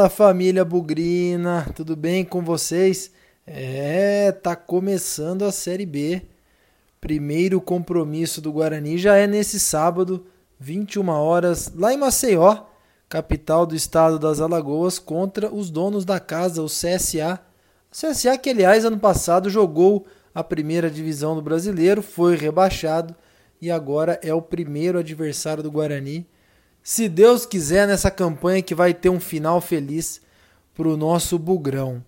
Fala família Bugrina, tudo bem com vocês? É, tá começando a Série B. Primeiro compromisso do Guarani já é nesse sábado, 21 horas, lá em Maceió, capital do estado das Alagoas, contra os donos da casa, o CSA. O CSA que, aliás, ano passado jogou a primeira divisão do brasileiro, foi rebaixado e agora é o primeiro adversário do Guarani se Deus quiser, nessa campanha que vai ter um final feliz para o nosso Bugrão.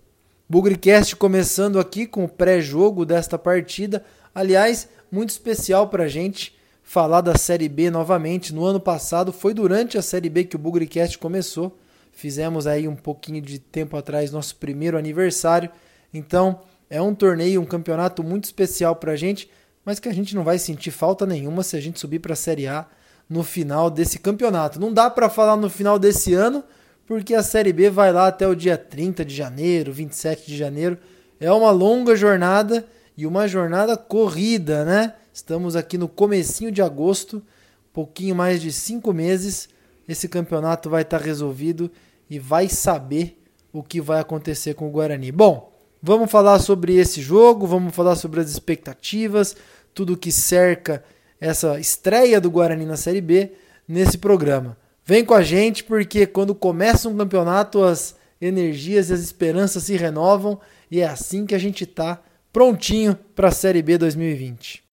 Bugricast começando aqui com o pré-jogo desta partida. Aliás, muito especial para a gente falar da Série B novamente. No ano passado, foi durante a Série B que o Bugricast começou. Fizemos aí um pouquinho de tempo atrás nosso primeiro aniversário. Então, é um torneio, um campeonato muito especial para a gente, mas que a gente não vai sentir falta nenhuma se a gente subir para a Série A no final desse campeonato. Não dá para falar no final desse ano, porque a Série B vai lá até o dia 30 de janeiro, 27 de janeiro. É uma longa jornada e uma jornada corrida, né? Estamos aqui no comecinho de agosto, pouquinho mais de cinco meses. Esse campeonato vai estar tá resolvido e vai saber o que vai acontecer com o Guarani. Bom, vamos falar sobre esse jogo, vamos falar sobre as expectativas, tudo que cerca essa estreia do Guarani na Série B nesse programa. Vem com a gente porque quando começa um campeonato as energias e as esperanças se renovam e é assim que a gente tá prontinho para a Série B 2020.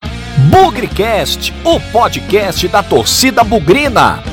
Bugrecast, o podcast da torcida bugrina.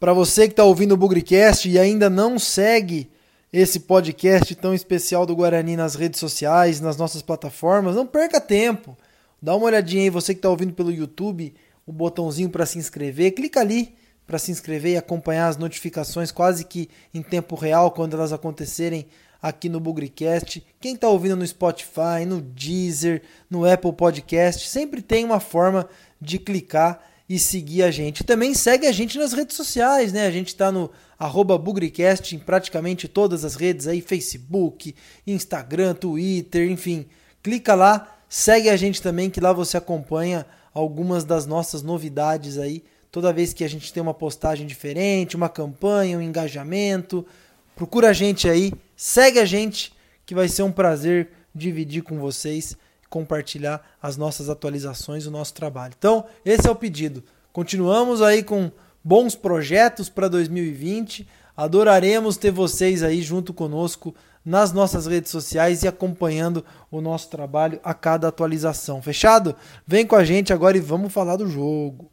Para você que está ouvindo o Bugrecast e ainda não segue esse podcast tão especial do Guarani nas redes sociais, nas nossas plataformas, não perca tempo. Dá uma olhadinha aí, você que está ouvindo pelo YouTube, o botãozinho para se inscrever, clica ali para se inscrever e acompanhar as notificações quase que em tempo real quando elas acontecerem aqui no Bugrecast. Quem está ouvindo no Spotify, no Deezer, no Apple Podcast, sempre tem uma forma de clicar e seguir a gente. Também segue a gente nas redes sociais, né? A gente está no arroba Bugrecast em praticamente todas as redes aí, Facebook, Instagram, Twitter, enfim. Clica lá, segue a gente também que lá você acompanha algumas das nossas novidades aí. Toda vez que a gente tem uma postagem diferente, uma campanha, um engajamento, procura a gente aí, segue a gente, que vai ser um prazer dividir com vocês, compartilhar as nossas atualizações, o nosso trabalho. Então, esse é o pedido. Continuamos aí com bons projetos para 2020. Adoraremos ter vocês aí junto conosco nas nossas redes sociais e acompanhando o nosso trabalho a cada atualização. Fechado? Vem com a gente agora e vamos falar do jogo.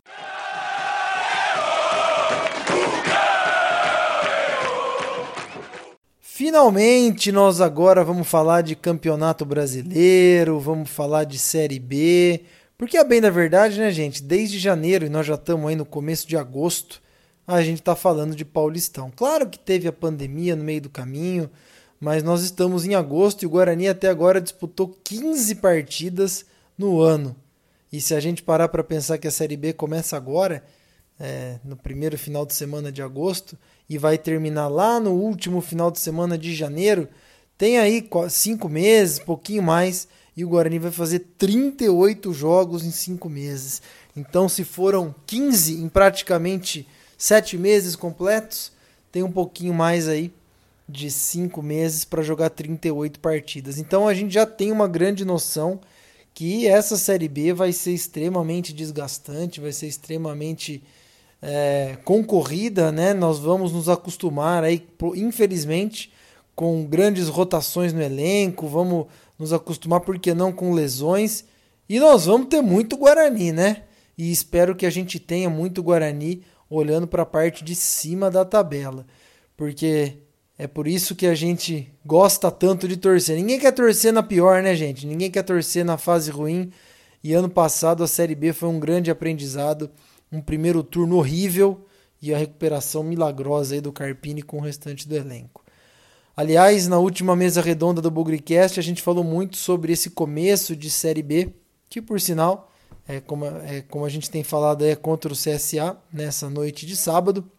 Finalmente, nós agora vamos falar de Campeonato Brasileiro, vamos falar de Série B, porque é bem da verdade, né, gente? Desde janeiro, e nós já estamos aí no começo de agosto, a gente está falando de Paulistão. Claro que teve a pandemia no meio do caminho, mas nós estamos em agosto e o Guarani até agora disputou 15 partidas no ano. E se a gente parar para pensar que a Série B começa agora, é, no primeiro final de semana de agosto, e vai terminar lá no último final de semana de janeiro, tem aí cinco meses, pouquinho mais, e o Guarani vai fazer 38 jogos em cinco meses. Então, se foram 15 em praticamente sete meses completos, tem um pouquinho mais aí de cinco meses para jogar 38 partidas. Então a gente já tem uma grande noção que essa Série B vai ser extremamente desgastante, vai ser extremamente é, concorrida, né? Nós vamos nos acostumar aí, infelizmente, com grandes rotações no elenco, vamos nos acostumar, por que não, com lesões. E nós vamos ter muito Guarani, né? E espero que a gente tenha muito Guarani olhando para a parte de cima da tabela. Porque é por isso que a gente gosta tanto de torcer. Ninguém quer torcer na pior, né, gente? Ninguém quer torcer na fase ruim. E ano passado a Série B foi um grande aprendizado. Um primeiro turno horrível e a recuperação milagrosa aí do Carpini com o restante do elenco. Aliás, na última mesa redonda do Bugrecast, a gente falou muito sobre esse começo de Série B, que por sinal, é como, é, como a gente tem falado, é contra o CSA nessa noite de sábado.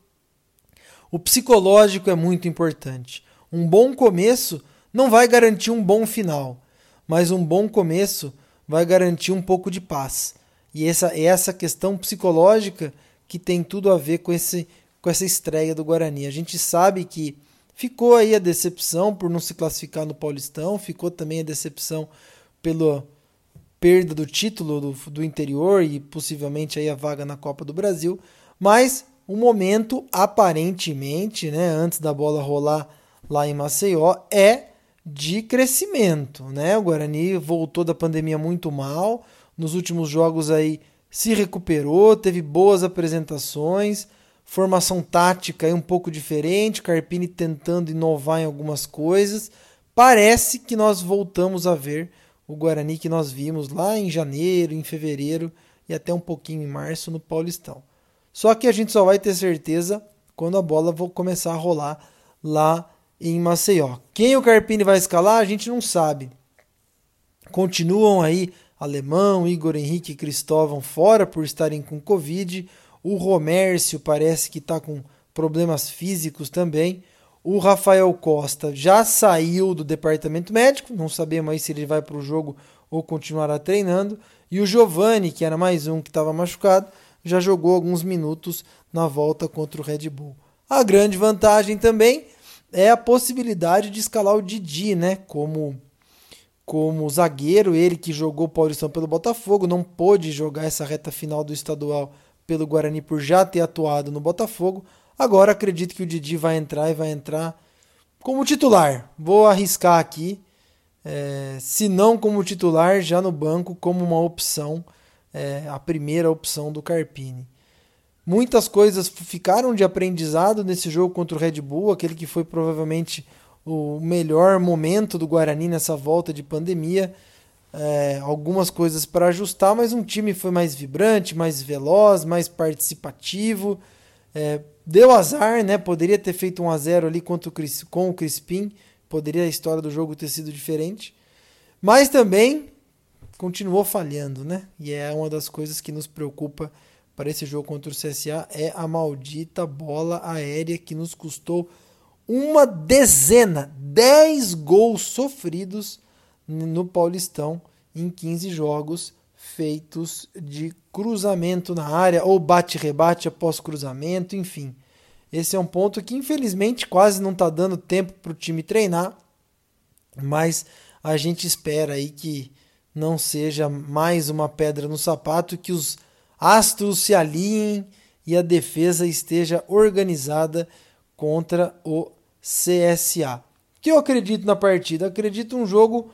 O psicológico é muito importante. Um bom começo não vai garantir um bom final, mas um bom começo vai garantir um pouco de paz. E essa, essa questão psicológica que tem tudo a ver com, esse, com essa estreia do Guarani. A gente sabe que Ficou aí a decepção por não se classificar no Paulistão, ficou também a decepção pela perda do título do, do interior e possivelmente aí a vaga na Copa do Brasil, mas o momento aparentemente, né, antes da bola rolar lá em Maceió, é de crescimento, né? O Guarani voltou da pandemia muito mal, nos últimos jogos aí se recuperou, teve boas apresentações, formação tática aí um pouco diferente, Carpini tentando inovar em algumas coisas. Parece que nós voltamos a ver o Guarani que nós vimos lá em janeiro, em fevereiro e até um pouquinho em março no Paulistão. Só que a gente só vai ter certeza quando a bola começar a rolar lá em Maceió. Quem o Carpini vai escalar, a gente não sabe. Continuam aí Alemão, Igor Henrique e Cristóvão fora por estarem com Covid. O Romércio parece que está com problemas físicos também. O Rafael Costa já saiu do departamento médico, não sabemos aí se ele vai para o jogo ou continuará treinando. E o Giovani, que era mais um que estava machucado, já jogou alguns minutos na volta contra o Red Bull. A grande vantagem também é a possibilidade de escalar o Didi, né? Como, como zagueiro, ele que jogou Paulistão pelo Botafogo, não pôde jogar essa reta final do estadual pelo Guarani por já ter atuado no Botafogo. Agora acredito que o Didi vai entrar e vai entrar como titular. Vou arriscar aqui. É, se não como titular, já no banco, como uma opção, é, a primeira opção do Carpini. Muitas coisas ficaram de aprendizado nesse jogo contra o Red Bull, aquele que foi provavelmente o melhor momento do Guarani nessa volta de pandemia. É, algumas coisas para ajustar, mas um time foi mais vibrante, mais veloz, mais participativo. É, deu azar, né? Poderia ter feito um a 0 ali contra o com o Crispim, poderia a história do jogo ter sido diferente. Mas também continuou falhando, né? E é uma das coisas que nos preocupa para esse jogo contra o CSA é a maldita bola aérea que nos custou uma dezena, 10 gols sofridos no Paulistão em 15 jogos feitos de cruzamento na área ou bate-rebate após cruzamento, enfim. Esse é um ponto que infelizmente quase não está dando tempo para o time treinar, mas a gente espera aí que não seja mais uma pedra no sapato, que os astros se alinhem e a defesa esteja organizada contra o CSA. Que eu acredito na partida? acredito um jogo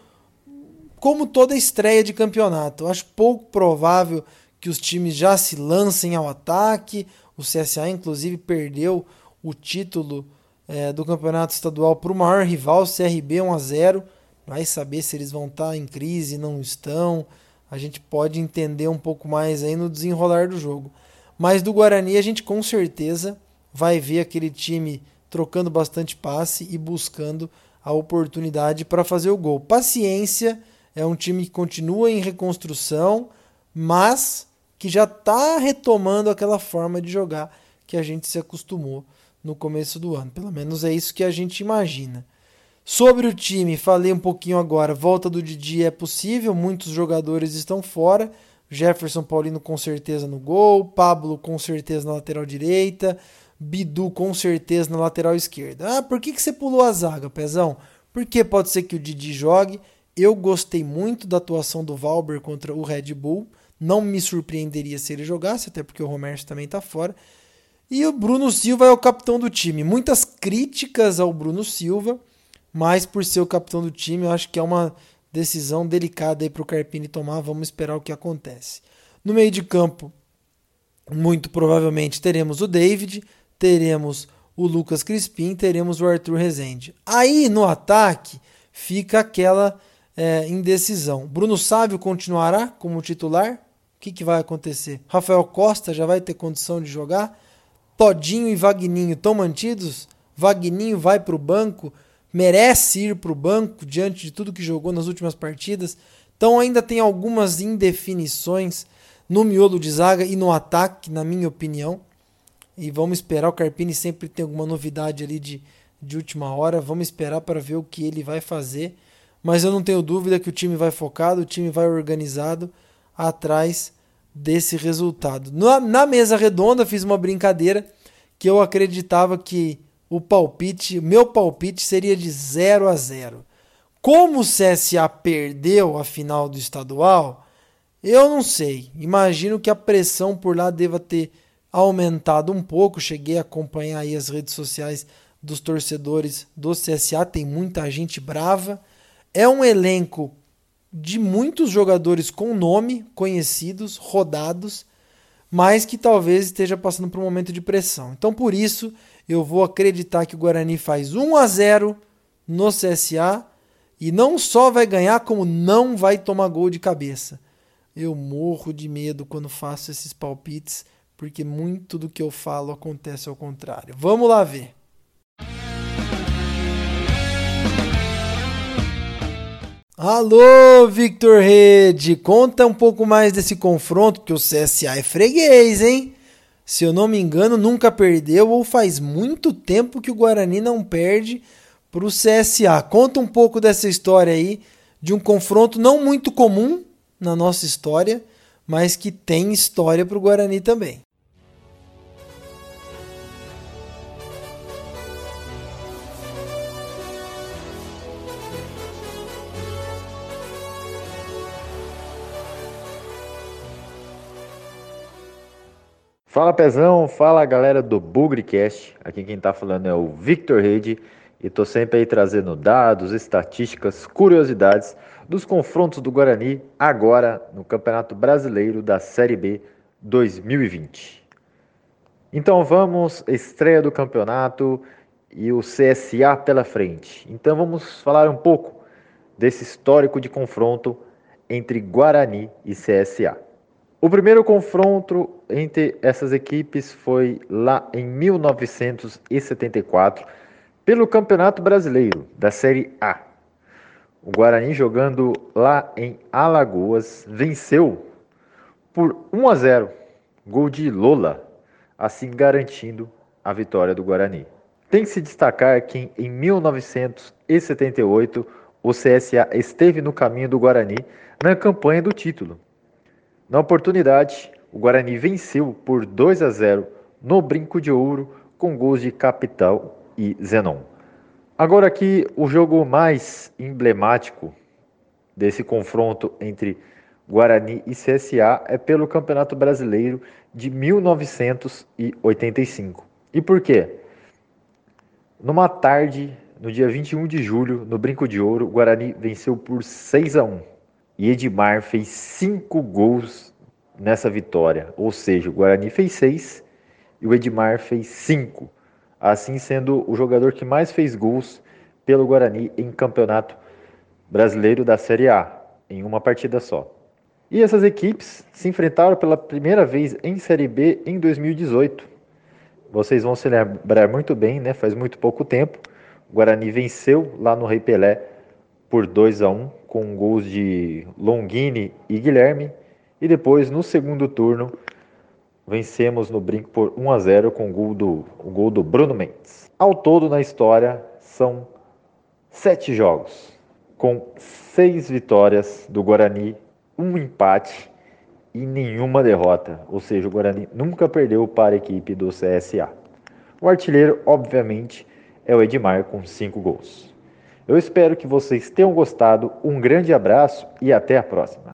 como toda estreia de campeonato. Eu acho pouco provável que os times já se lancem ao ataque. O CSA, inclusive, perdeu o título é, do campeonato estadual para o maior rival, CRB 1 a 0. Vai saber se eles vão estar em crise, não estão a gente pode entender um pouco mais aí no desenrolar do jogo. Mas do Guarani a gente com certeza vai ver aquele time trocando bastante passe e buscando a oportunidade para fazer o gol. Paciência, é um time que continua em reconstrução, mas que já está retomando aquela forma de jogar que a gente se acostumou no começo do ano. Pelo menos é isso que a gente imagina. Sobre o time, falei um pouquinho agora. Volta do Didi é possível, muitos jogadores estão fora. Jefferson Paulino com certeza no gol, Pablo com certeza na lateral direita, Bidu com certeza na lateral esquerda. Ah, por que, que você pulou a zaga, Pezão? Porque pode ser que o Didi jogue. Eu gostei muito da atuação do Valber contra o Red Bull. Não me surpreenderia se ele jogasse, até porque o Romero também está fora. E o Bruno Silva é o capitão do time. Muitas críticas ao Bruno Silva mas por ser o capitão do time, eu acho que é uma decisão delicada aí para o Carpini tomar. Vamos esperar o que acontece. No meio de campo, muito provavelmente teremos o David, teremos o Lucas Crispim, teremos o Arthur Rezende. Aí no ataque fica aquela é, indecisão. Bruno Sávio continuará como titular? O que, que vai acontecer? Rafael Costa já vai ter condição de jogar? Todinho e Vagninho estão mantidos? Vagninho vai para o banco? Merece ir para o banco diante de tudo que jogou nas últimas partidas. Então ainda tem algumas indefinições no miolo de zaga e no ataque, na minha opinião. E vamos esperar. O Carpini sempre tem alguma novidade ali de, de última hora. Vamos esperar para ver o que ele vai fazer. Mas eu não tenho dúvida que o time vai focado, o time vai organizado atrás desse resultado. Na, na mesa redonda, fiz uma brincadeira que eu acreditava que o palpite, meu palpite seria de 0 a 0. Como o CSA perdeu a final do estadual, eu não sei. Imagino que a pressão por lá deva ter aumentado um pouco. Cheguei a acompanhar aí as redes sociais dos torcedores do CSA, tem muita gente brava. É um elenco de muitos jogadores com nome, conhecidos, rodados, mas que talvez esteja passando por um momento de pressão. Então, por isso, eu vou acreditar que o Guarani faz 1 a 0 no CSA e não só vai ganhar, como não vai tomar gol de cabeça. Eu morro de medo quando faço esses palpites, porque muito do que eu falo acontece ao contrário. Vamos lá ver. Alô, Victor Rede, conta um pouco mais desse confronto, porque o CSA é freguês, hein? Se eu não me engano, nunca perdeu ou faz muito tempo que o Guarani não perde para o CSA. Conta um pouco dessa história aí, de um confronto não muito comum na nossa história, mas que tem história para o Guarani também. Fala Pezão, fala galera do Bugrecast. Aqui quem tá falando é o Victor Rede e tô sempre aí trazendo dados, estatísticas, curiosidades dos confrontos do Guarani agora no Campeonato Brasileiro da Série B 2020. Então vamos, estreia do campeonato e o CSA pela frente. Então vamos falar um pouco desse histórico de confronto entre Guarani e CSA. O primeiro confronto entre essas equipes foi lá em 1974, pelo Campeonato Brasileiro da Série A. O Guarani, jogando lá em Alagoas, venceu por 1 a 0, gol de Lola, assim garantindo a vitória do Guarani. Tem que se destacar que em 1978 o CSA esteve no caminho do Guarani na campanha do título na oportunidade, o Guarani venceu por 2 a 0 no Brinco de Ouro com gols de Capital e Zenon. Agora aqui o jogo mais emblemático desse confronto entre Guarani e CSA é pelo Campeonato Brasileiro de 1985. E por quê? Numa tarde, no dia 21 de julho, no Brinco de Ouro, o Guarani venceu por 6 a 1 e Edmar fez cinco gols nessa vitória. Ou seja, o Guarani fez seis e o Edmar fez cinco. Assim sendo o jogador que mais fez gols pelo Guarani em campeonato brasileiro da Série A, em uma partida só. E essas equipes se enfrentaram pela primeira vez em Série B em 2018. Vocês vão se lembrar muito bem, né? Faz muito pouco tempo. O Guarani venceu lá no Rei Pelé por 2 a 1 com gols de Longini e Guilherme. E depois, no segundo turno, vencemos no brinco por 1 a 0 com o gol do, o gol do Bruno Mendes. Ao todo, na história, são sete jogos, com seis vitórias do Guarani, um empate e nenhuma derrota. Ou seja, o Guarani nunca perdeu para a equipe do CSA. O artilheiro, obviamente, é o Edmar, com cinco gols. Eu espero que vocês tenham gostado. Um grande abraço e até a próxima.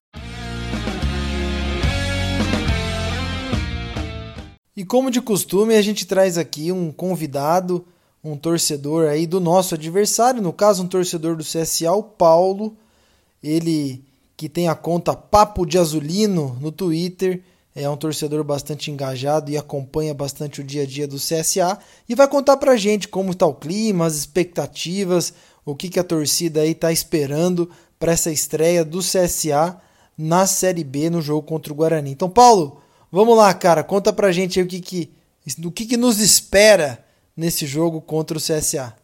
E como de costume, a gente traz aqui um convidado, um torcedor aí do nosso adversário, no caso um torcedor do CSA, o Paulo, ele que tem a conta Papo de Azulino no Twitter, é um torcedor bastante engajado e acompanha bastante o dia a dia do CSA e vai contar pra gente como está o clima, as expectativas, o que, que a torcida aí está esperando para essa estreia do CSA na Série B no jogo contra o Guarani. Então, Paulo, vamos lá, cara, conta pra gente aí o que, que, o que, que nos espera nesse jogo contra o CSA.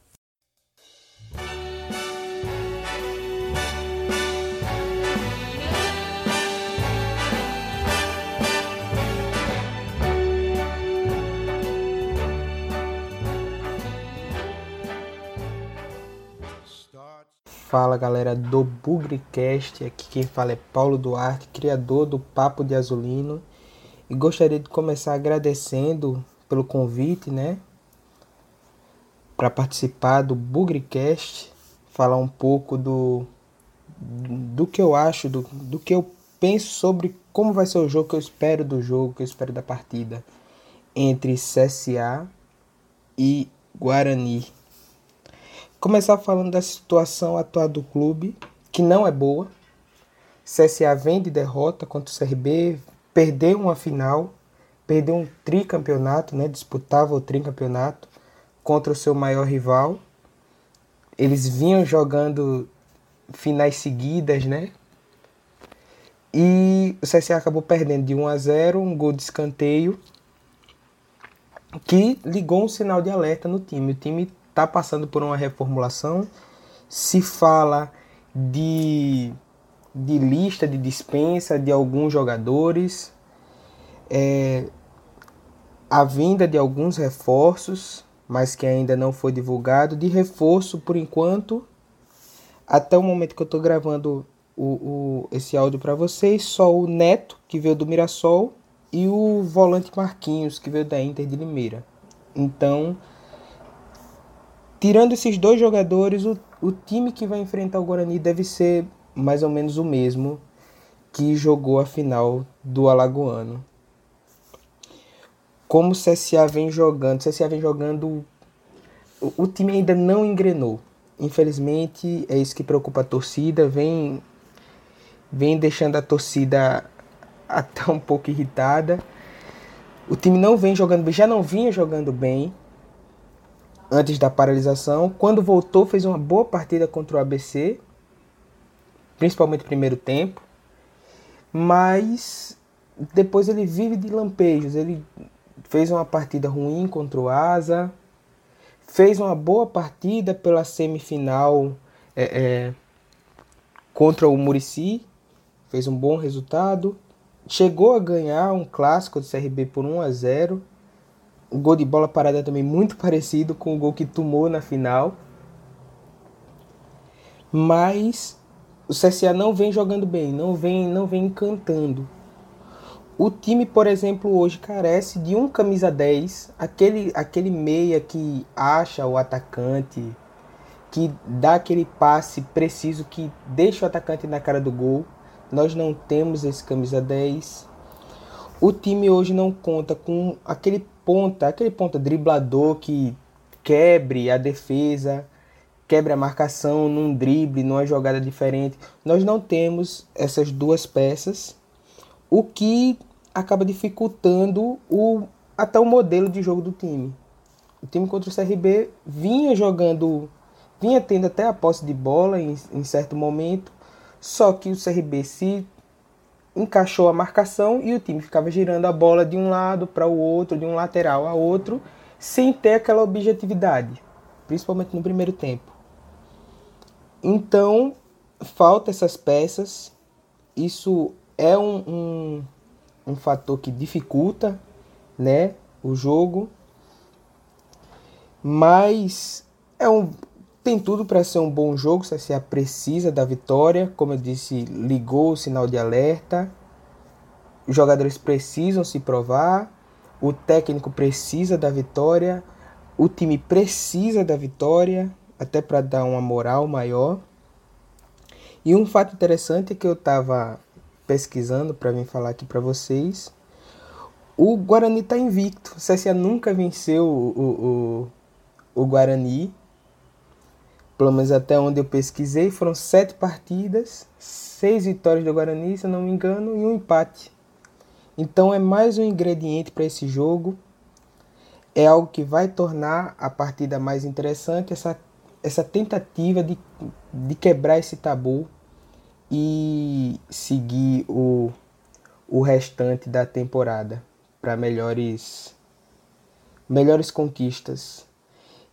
Fala galera do Bugrecast, aqui quem fala é Paulo Duarte, criador do Papo de Azulino, e gostaria de começar agradecendo pelo convite, né? para participar do Bugricast, falar um pouco do, do que eu acho, do, do que eu penso sobre como vai ser o jogo, que eu espero do jogo, que eu espero da partida entre CSA e Guarani. Começar falando da situação atual do clube, que não é boa. CSA vem de derrota contra o CRB, perdeu uma final, perdeu um tricampeonato, né? disputava o tricampeonato contra o seu maior rival. Eles vinham jogando finais seguidas, né? E o CSA acabou perdendo de 1 a 0, um gol de escanteio que ligou um sinal de alerta no time. O time está passando por uma reformulação. Se fala de, de lista de dispensa de alguns jogadores, é, a vinda de alguns reforços, mas que ainda não foi divulgado. De reforço, por enquanto, até o momento que eu estou gravando o, o, esse áudio para vocês, só o Neto, que veio do Mirassol, e o volante Marquinhos, que veio da Inter de Limeira. Então, tirando esses dois jogadores, o, o time que vai enfrentar o Guarani deve ser mais ou menos o mesmo que jogou a final do Alagoano. Como o CSA vem jogando, o CSA vem jogando. O, o time ainda não engrenou. Infelizmente, é isso que preocupa a torcida. Vem, vem deixando a torcida até um pouco irritada. O time não vem jogando bem, já não vinha jogando bem antes da paralisação. Quando voltou, fez uma boa partida contra o ABC, principalmente no primeiro tempo. Mas depois ele vive de lampejos. Ele fez uma partida ruim contra o Asa, fez uma boa partida pela semifinal é, é, contra o Murici, fez um bom resultado. Chegou a ganhar um clássico do CRB por 1 a 0. O gol de bola parada também muito parecido com o gol que tomou na final. Mas o CSA não vem jogando bem, não vem, não vem encantando. O time, por exemplo, hoje carece de um camisa 10, aquele, aquele meia que acha o atacante, que dá aquele passe preciso que deixa o atacante na cara do gol. Nós não temos esse camisa 10. O time hoje não conta com aquele ponta, aquele ponta driblador que quebre a defesa, quebre a marcação num drible, numa jogada diferente. Nós não temos essas duas peças, o que acaba dificultando o, até o modelo de jogo do time. O time contra o CRB vinha jogando, vinha tendo até a posse de bola em, em certo momento, só que o CRB se encaixou a marcação e o time ficava girando a bola de um lado para o outro, de um lateral a outro, sem ter aquela objetividade, principalmente no primeiro tempo. Então, falta essas peças. Isso é um, um, um fator que dificulta né, o jogo. Mas é um, tem tudo para ser um bom jogo. O CSA precisa da vitória. Como eu disse, ligou o sinal de alerta. Os jogadores precisam se provar. O técnico precisa da vitória. O time precisa da vitória, até para dar uma moral maior. E um fato interessante é que eu estava pesquisando para vir falar aqui para vocês. O Guarani está invicto. O CSA nunca venceu o, o, o Guarani pelo menos até onde eu pesquisei, foram sete partidas, seis vitórias do Guarani, se não me engano, e um empate. Então é mais um ingrediente para esse jogo. É algo que vai tornar a partida mais interessante, essa, essa tentativa de, de quebrar esse tabu e seguir o, o restante da temporada para melhores, melhores conquistas.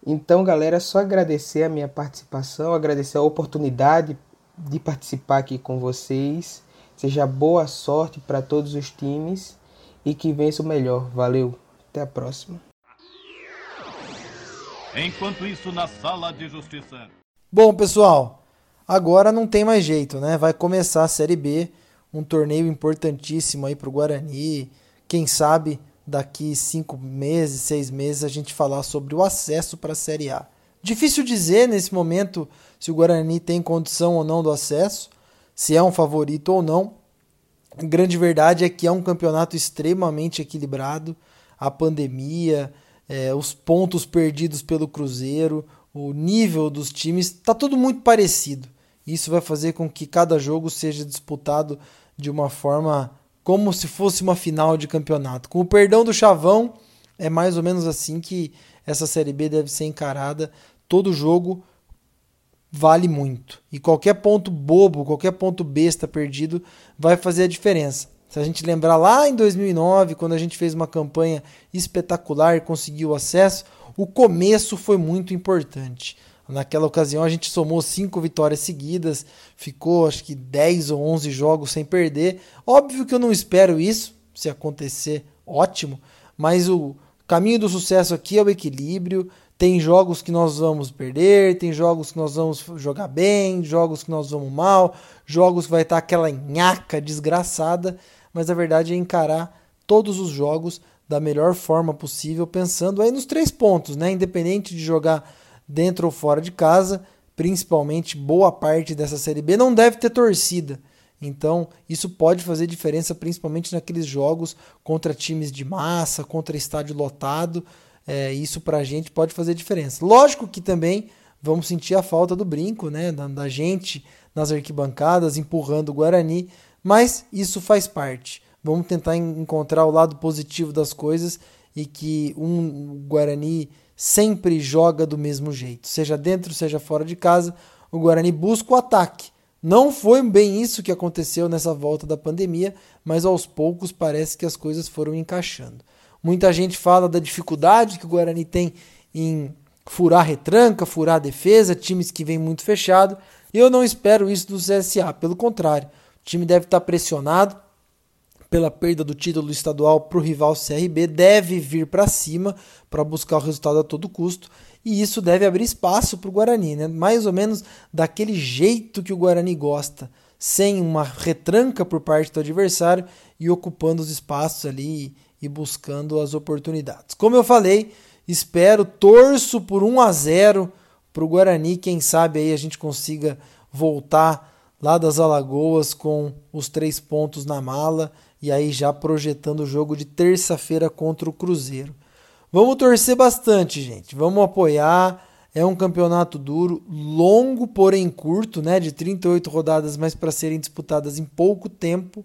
Então, galera, é só agradecer a minha participação, agradecer a oportunidade de participar aqui com vocês. Seja boa sorte para todos os times e que vença o melhor. Valeu, até a próxima. Enquanto isso, na sala de justiça. Bom, pessoal, agora não tem mais jeito, né? Vai começar a Série B, um torneio importantíssimo aí para o Guarani. Quem sabe daqui cinco meses, seis meses, a gente falar sobre o acesso para a Série A. Difícil dizer nesse momento se o Guarani tem condição ou não do acesso, se é um favorito ou não. A grande verdade é que é um campeonato extremamente equilibrado. A pandemia, é, os pontos perdidos pelo Cruzeiro, o nível dos times, está tudo muito parecido. Isso vai fazer com que cada jogo seja disputado de uma forma como se fosse uma final de campeonato. Com o perdão do chavão, é mais ou menos assim que essa Série B deve ser encarada. Todo jogo vale muito. E qualquer ponto bobo, qualquer ponto besta perdido vai fazer a diferença. Se a gente lembrar lá em 2009, quando a gente fez uma campanha espetacular e conseguiu acesso, o começo foi muito importante. Naquela ocasião a gente somou cinco vitórias seguidas, ficou acho que 10 ou 11 jogos sem perder. Óbvio que eu não espero isso, se acontecer, ótimo, mas o caminho do sucesso aqui é o equilíbrio. Tem jogos que nós vamos perder, tem jogos que nós vamos jogar bem, jogos que nós vamos mal, jogos que vai estar aquela nhaca desgraçada, mas a verdade é encarar todos os jogos da melhor forma possível, pensando aí nos três pontos, né? Independente de jogar dentro ou fora de casa, principalmente boa parte dessa Série B não deve ter torcida. Então, isso pode fazer diferença principalmente naqueles jogos contra times de massa, contra estádio lotado. É, isso para a gente pode fazer diferença. Lógico que também vamos sentir a falta do brinco, né? Da, da gente nas arquibancadas empurrando o Guarani, mas isso faz parte. Vamos tentar encontrar o lado positivo das coisas e que um Guarani sempre joga do mesmo jeito, seja dentro, seja fora de casa, o Guarani busca o ataque. Não foi bem isso que aconteceu nessa volta da pandemia, mas aos poucos parece que as coisas foram encaixando. Muita gente fala da dificuldade que o Guarani tem em furar retranca, furar defesa, times que vêm muito fechado. E eu não espero isso do CSA, pelo contrário. O time deve estar pressionado, pela perda do título estadual para o rival CRB deve vir para cima para buscar o resultado a todo custo e isso deve abrir espaço para o Guarani, né? mais ou menos daquele jeito que o Guarani gosta, sem uma retranca por parte do adversário e ocupando os espaços ali e buscando as oportunidades. Como eu falei, espero, torço por 1 a 0 para o Guarani, quem sabe aí a gente consiga voltar lá das Alagoas com os três pontos na mala e aí já projetando o jogo de terça-feira contra o Cruzeiro. Vamos torcer bastante, gente. Vamos apoiar. É um campeonato duro, longo, porém curto, né, de 38 rodadas, mas para serem disputadas em pouco tempo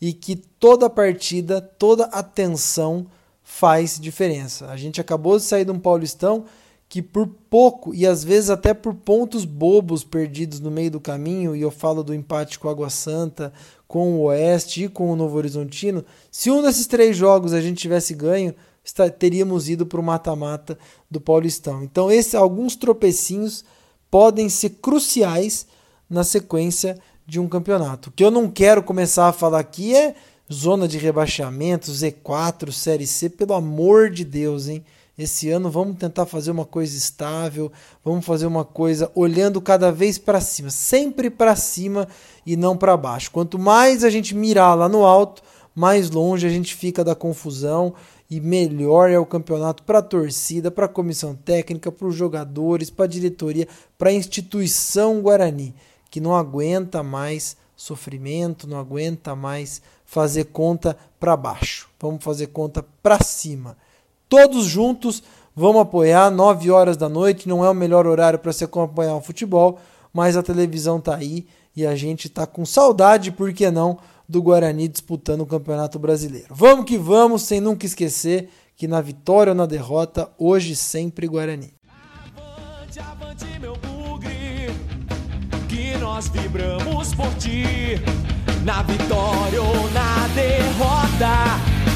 e que toda partida, toda atenção faz diferença. A gente acabou de sair de um Paulistão que por pouco e às vezes até por pontos bobos perdidos no meio do caminho, e eu falo do empate com a Água Santa, com o Oeste e com o Novo Horizontino, se um desses três jogos a gente tivesse ganho, teríamos ido para o mata-mata do Paulistão. Então, esses alguns tropecinhos podem ser cruciais na sequência de um campeonato. O que eu não quero começar a falar aqui é zona de rebaixamento, Z4, Série C, pelo amor de Deus, hein? Esse ano vamos tentar fazer uma coisa estável, vamos fazer uma coisa olhando cada vez para cima, sempre para cima e não para baixo. Quanto mais a gente mirar lá no alto, mais longe a gente fica da confusão e melhor é o campeonato para a torcida, para a comissão técnica, para os jogadores, para a diretoria, para a instituição Guarani, que não aguenta mais sofrimento, não aguenta mais fazer conta para baixo. Vamos fazer conta para cima todos juntos, vamos apoiar. 9 horas da noite não é o melhor horário para se acompanhar o futebol, mas a televisão tá aí e a gente tá com saudade, por que não, do Guarani disputando o Campeonato Brasileiro. Vamos que vamos, sem nunca esquecer que na vitória ou na derrota, hoje sempre Guarani. Avante, avante, meu bugre, que nós vibramos por ti, na vitória ou na derrota